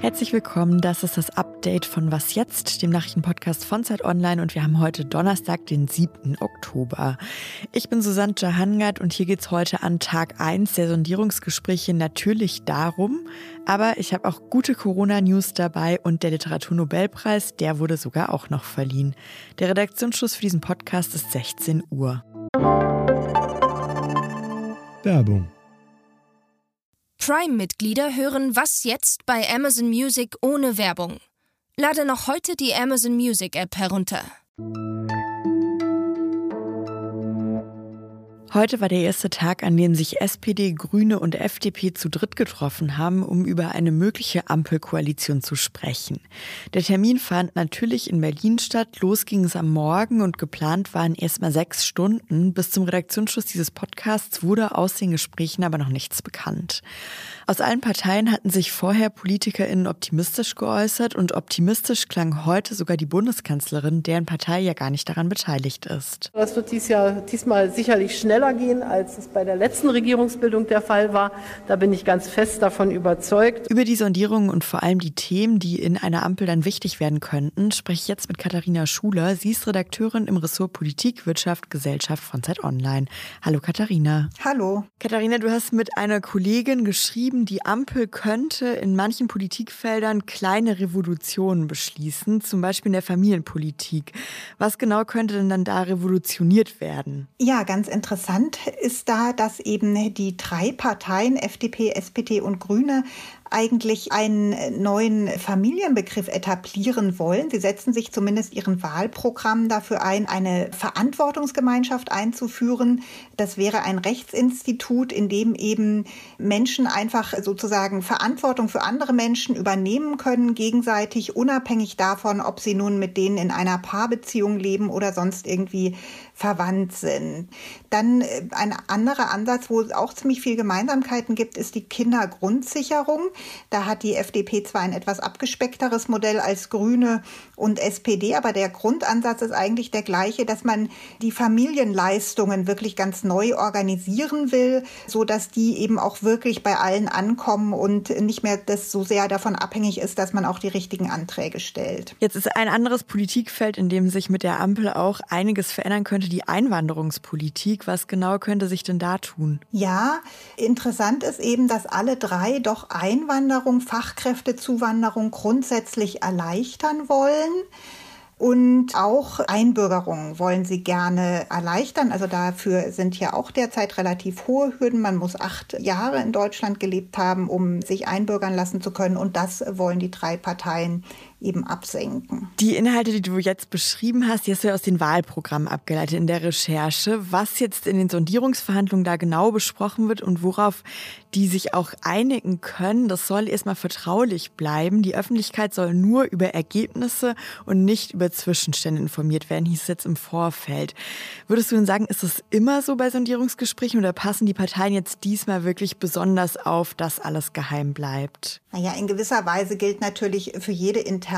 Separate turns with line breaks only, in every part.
Herzlich willkommen, das ist das Update von Was jetzt, dem Nachrichtenpodcast von Zeit Online und wir haben heute Donnerstag, den 7. Oktober. Ich bin Susanne Jahangard und hier geht es heute an Tag 1 der Sondierungsgespräche natürlich darum, aber ich habe auch gute Corona-News dabei und der Literaturnobelpreis, der wurde sogar auch noch verliehen. Der Redaktionsschluss für diesen Podcast ist 16 Uhr.
Werbung
Prime-Mitglieder hören Was jetzt bei Amazon Music ohne Werbung. Lade noch heute die Amazon Music App herunter.
Heute war der erste Tag, an dem sich SPD, Grüne und FDP zu dritt getroffen haben, um über eine mögliche Ampelkoalition zu sprechen. Der Termin fand natürlich in Berlin statt. Los ging es am Morgen und geplant waren erstmal sechs Stunden. Bis zum Redaktionsschluss dieses Podcasts wurde aus den Gesprächen aber noch nichts bekannt. Aus allen Parteien hatten sich vorher PolitikerInnen optimistisch geäußert und optimistisch klang heute sogar die Bundeskanzlerin, deren Partei ja gar nicht daran beteiligt ist.
Das wird dies Jahr, diesmal sicherlich schneller schneller gehen, als es bei der letzten Regierungsbildung der Fall war. Da bin ich ganz fest davon überzeugt.
Über die Sondierungen und vor allem die Themen, die in einer Ampel dann wichtig werden könnten, spreche ich jetzt mit Katharina Schuler. Sie ist Redakteurin im Ressort Politik, Wirtschaft, Gesellschaft von Zeit Online. Hallo Katharina.
Hallo.
Katharina, du hast mit einer Kollegin geschrieben, die Ampel könnte in manchen Politikfeldern kleine Revolutionen beschließen, zum Beispiel in der Familienpolitik. Was genau könnte denn dann da revolutioniert werden?
Ja, ganz interessant Interessant ist da, dass eben die drei Parteien, FDP, SPD und Grüne, eigentlich einen neuen Familienbegriff etablieren wollen. Sie setzen sich zumindest ihren Wahlprogramm dafür ein, eine Verantwortungsgemeinschaft einzuführen. Das wäre ein Rechtsinstitut, in dem eben Menschen einfach sozusagen Verantwortung für andere Menschen übernehmen können, gegenseitig, unabhängig davon, ob sie nun mit denen in einer Paarbeziehung leben oder sonst irgendwie verwandt sind. Dann äh, ein anderer Ansatz, wo es auch ziemlich viel Gemeinsamkeiten gibt, ist die Kindergrundsicherung. Da hat die FDP zwar ein etwas abgespeckteres Modell als Grüne und SPD, aber der Grundansatz ist eigentlich der gleiche, dass man die Familienleistungen wirklich ganz neu organisieren will, so dass die eben auch wirklich bei allen ankommen und nicht mehr das so sehr davon abhängig ist, dass man auch die richtigen Anträge stellt.
Jetzt ist ein anderes Politikfeld, in dem sich mit der Ampel auch einiges verändern könnte, die Einwanderungspolitik. Was genau könnte sich denn da tun?
Ja, interessant ist eben, dass alle drei doch Einwanderung Zuwanderung, Fachkräftezuwanderung grundsätzlich erleichtern wollen. Und auch Einbürgerung wollen sie gerne erleichtern. Also dafür sind ja auch derzeit relativ hohe Hürden. Man muss acht Jahre in Deutschland gelebt haben, um sich einbürgern lassen zu können. Und das wollen die drei Parteien eben absenken.
Die Inhalte, die du jetzt beschrieben hast, die hast du ja aus den Wahlprogrammen abgeleitet in der Recherche. Was jetzt in den Sondierungsverhandlungen da genau besprochen wird und worauf die sich auch einigen können, das soll erstmal vertraulich bleiben. Die Öffentlichkeit soll nur über Ergebnisse und nicht über Zwischenstände informiert werden, hieß es jetzt im Vorfeld. Würdest du denn sagen, ist das immer so bei Sondierungsgesprächen oder passen die Parteien jetzt diesmal wirklich besonders auf, dass alles geheim bleibt?
Naja, in gewisser Weise gilt natürlich für jede interne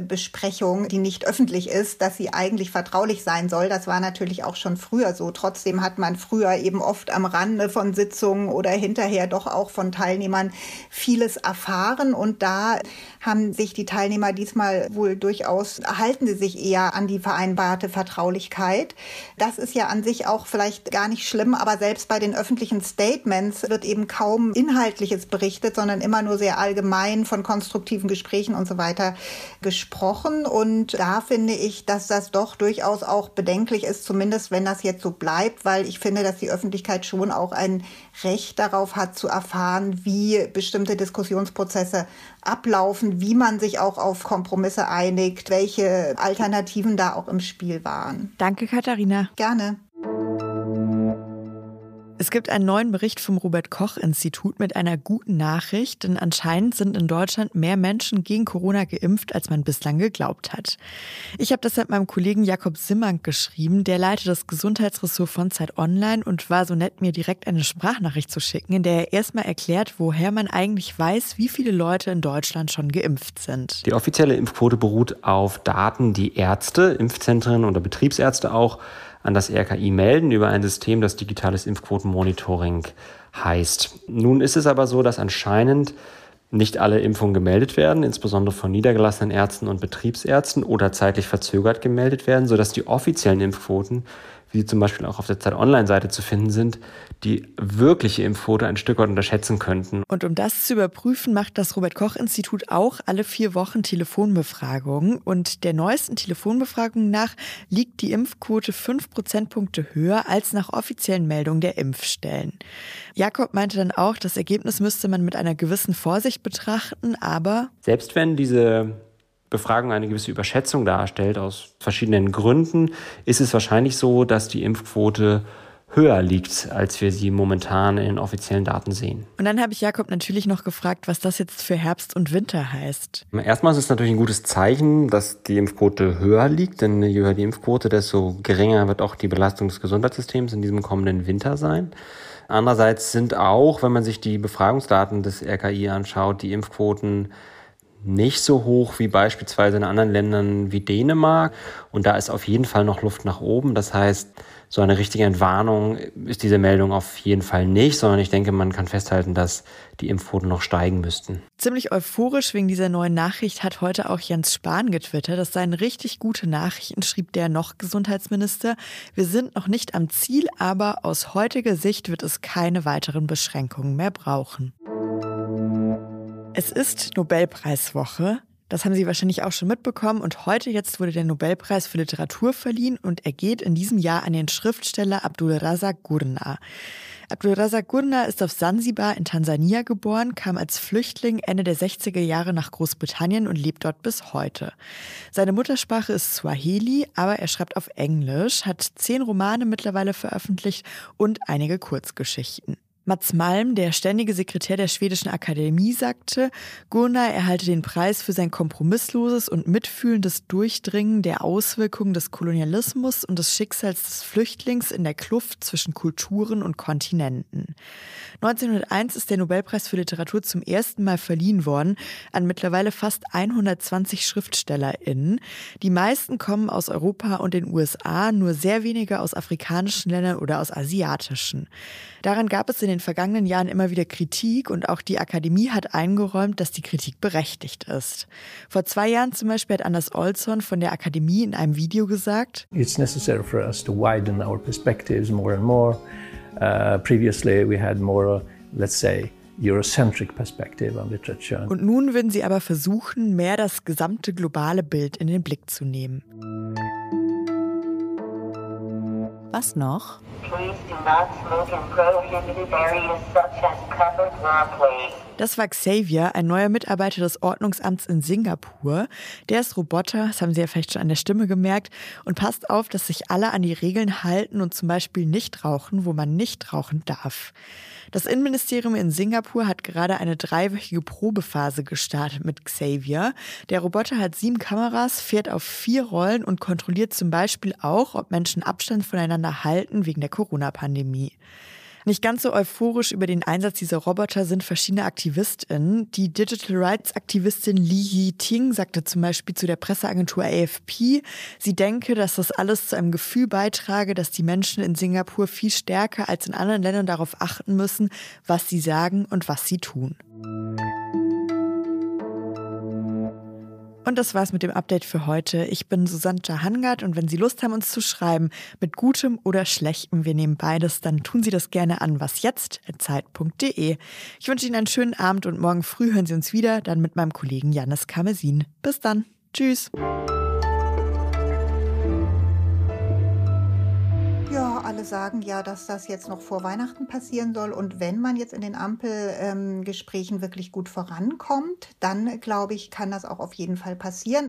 Besprechung, die nicht öffentlich ist, dass sie eigentlich vertraulich sein soll. Das war natürlich auch schon früher so. Trotzdem hat man früher eben oft am Rande von Sitzungen oder hinterher doch auch von Teilnehmern vieles erfahren. Und da haben sich die Teilnehmer diesmal wohl durchaus, halten sie sich eher an die vereinbarte Vertraulichkeit. Das ist ja an sich auch vielleicht gar nicht schlimm, aber selbst bei den öffentlichen Statements wird eben kaum Inhaltliches berichtet, sondern immer nur sehr allgemein von konstruktiven Gesprächen und so weiter gesprochen. Und da finde ich, dass das doch durchaus auch bedenklich ist, zumindest wenn das jetzt so bleibt, weil ich finde, dass die Öffentlichkeit schon auch ein Recht darauf hat zu erfahren, wie bestimmte Diskussionsprozesse ablaufen, wie man sich auch auf Kompromisse einigt, welche Alternativen da auch im Spiel waren.
Danke, Katharina.
Gerne.
Es gibt einen neuen Bericht vom Robert Koch Institut mit einer guten Nachricht, denn anscheinend sind in Deutschland mehr Menschen gegen Corona geimpft, als man bislang geglaubt hat. Ich habe das mit meinem Kollegen Jakob Simmank geschrieben, der leitet das Gesundheitsressort von Zeit Online und war so nett, mir direkt eine Sprachnachricht zu schicken, in der er erstmal erklärt, woher man eigentlich weiß, wie viele Leute in Deutschland schon geimpft sind.
Die offizielle Impfquote beruht auf Daten, die Ärzte, Impfzentren oder Betriebsärzte auch
an das RKI melden über ein System, das digitales Impfquotenmonitoring heißt. Nun ist es aber so, dass anscheinend nicht alle Impfungen gemeldet werden, insbesondere von niedergelassenen Ärzten und Betriebsärzten oder zeitlich verzögert gemeldet werden, sodass die offiziellen Impfquoten wie sie zum Beispiel auch auf der Zeit Online-Seite zu finden sind, die wirkliche Impfquote ein Stück weit unterschätzen könnten.
Und um das zu überprüfen, macht das Robert-Koch-Institut auch alle vier Wochen Telefonbefragungen. Und der neuesten Telefonbefragung nach liegt die Impfquote fünf Prozentpunkte höher als nach offiziellen Meldungen der Impfstellen. Jakob meinte dann auch, das Ergebnis müsste man mit einer gewissen Vorsicht betrachten, aber
selbst wenn diese Befragung eine gewisse Überschätzung darstellt aus verschiedenen Gründen, ist es wahrscheinlich so, dass die Impfquote höher liegt, als wir sie momentan in offiziellen Daten sehen.
Und dann habe ich Jakob natürlich noch gefragt, was das jetzt für Herbst und Winter heißt.
Erstmal ist es natürlich ein gutes Zeichen, dass die Impfquote höher liegt, denn je höher die Impfquote, desto geringer wird auch die Belastung des Gesundheitssystems in diesem kommenden Winter sein. Andererseits sind auch, wenn man sich die Befragungsdaten des RKI anschaut, die Impfquoten nicht so hoch wie beispielsweise in anderen Ländern wie Dänemark. Und da ist auf jeden Fall noch Luft nach oben. Das heißt, so eine richtige Entwarnung ist diese Meldung auf jeden Fall nicht, sondern ich denke, man kann festhalten, dass die Impfquoten noch steigen müssten.
Ziemlich euphorisch wegen dieser neuen Nachricht hat heute auch Jens Spahn getwittert. Das seien richtig gute Nachrichten, schrieb der noch Gesundheitsminister. Wir sind noch nicht am Ziel, aber aus heutiger Sicht wird es keine weiteren Beschränkungen mehr brauchen. Es ist Nobelpreiswoche. Das haben Sie wahrscheinlich auch schon mitbekommen. Und heute jetzt wurde der Nobelpreis für Literatur verliehen und er geht in diesem Jahr an den Schriftsteller Abdul Razak Gurna. Abdul Razak Gurna ist auf Sansibar in Tansania geboren, kam als Flüchtling Ende der 60er Jahre nach Großbritannien und lebt dort bis heute. Seine Muttersprache ist Swahili, aber er schreibt auf Englisch, hat zehn Romane mittlerweile veröffentlicht und einige Kurzgeschichten. Mats Malm, der ständige Sekretär der Schwedischen Akademie, sagte, Gurna erhalte den Preis für sein kompromissloses und mitfühlendes Durchdringen der Auswirkungen des Kolonialismus und des Schicksals des Flüchtlings in der Kluft zwischen Kulturen und Kontinenten. 1901 ist der Nobelpreis für Literatur zum ersten Mal verliehen worden an mittlerweile fast 120 SchriftstellerInnen. Die meisten kommen aus Europa und den USA, nur sehr wenige aus afrikanischen Ländern oder aus asiatischen. Daran gab es in den vergangenen Jahren immer wieder Kritik und auch die Akademie hat eingeräumt, dass die Kritik berechtigt ist. Vor zwei Jahren zum Beispiel hat Anders Olsson von der Akademie in einem Video gesagt,
It's necessary for us to widen our perspectives more and more. Uh, previously we had more, let's say, Eurocentric perspective on literature.
Und nun würden sie aber versuchen, mehr das gesamte globale Bild in den Blick zu nehmen. Was noch? Das war Xavier, ein neuer Mitarbeiter des Ordnungsamts in Singapur. Der ist Roboter, das haben Sie ja vielleicht schon an der Stimme gemerkt, und passt auf, dass sich alle an die Regeln halten und zum Beispiel nicht rauchen, wo man nicht rauchen darf. Das Innenministerium in Singapur hat gerade eine dreiwöchige Probephase gestartet mit Xavier. Der Roboter hat sieben Kameras, fährt auf vier Rollen und kontrolliert zum Beispiel auch, ob Menschen Abstand voneinander halten wegen der Corona-Pandemie. Nicht ganz so euphorisch über den Einsatz dieser Roboter sind verschiedene AktivistInnen. Die Digital Rights Aktivistin Li Yi-Ting sagte zum Beispiel zu der Presseagentur AFP, sie denke, dass das alles zu einem Gefühl beitrage, dass die Menschen in Singapur viel stärker als in anderen Ländern darauf achten müssen, was sie sagen und was sie tun. Und das war's mit dem Update für heute. Ich bin Susanne Jahangard und wenn Sie Lust haben, uns zu schreiben, mit gutem oder schlechtem, wir nehmen beides, dann tun Sie das gerne an wasjetzt.zeit.de. Ich wünsche Ihnen einen schönen Abend und morgen früh hören Sie uns wieder, dann mit meinem Kollegen Janis Kamesin. Bis dann. Tschüss.
Alle sagen ja, dass das jetzt noch vor Weihnachten passieren soll. Und wenn man jetzt in den Ampelgesprächen ähm, wirklich gut vorankommt, dann glaube ich, kann das auch auf jeden Fall passieren.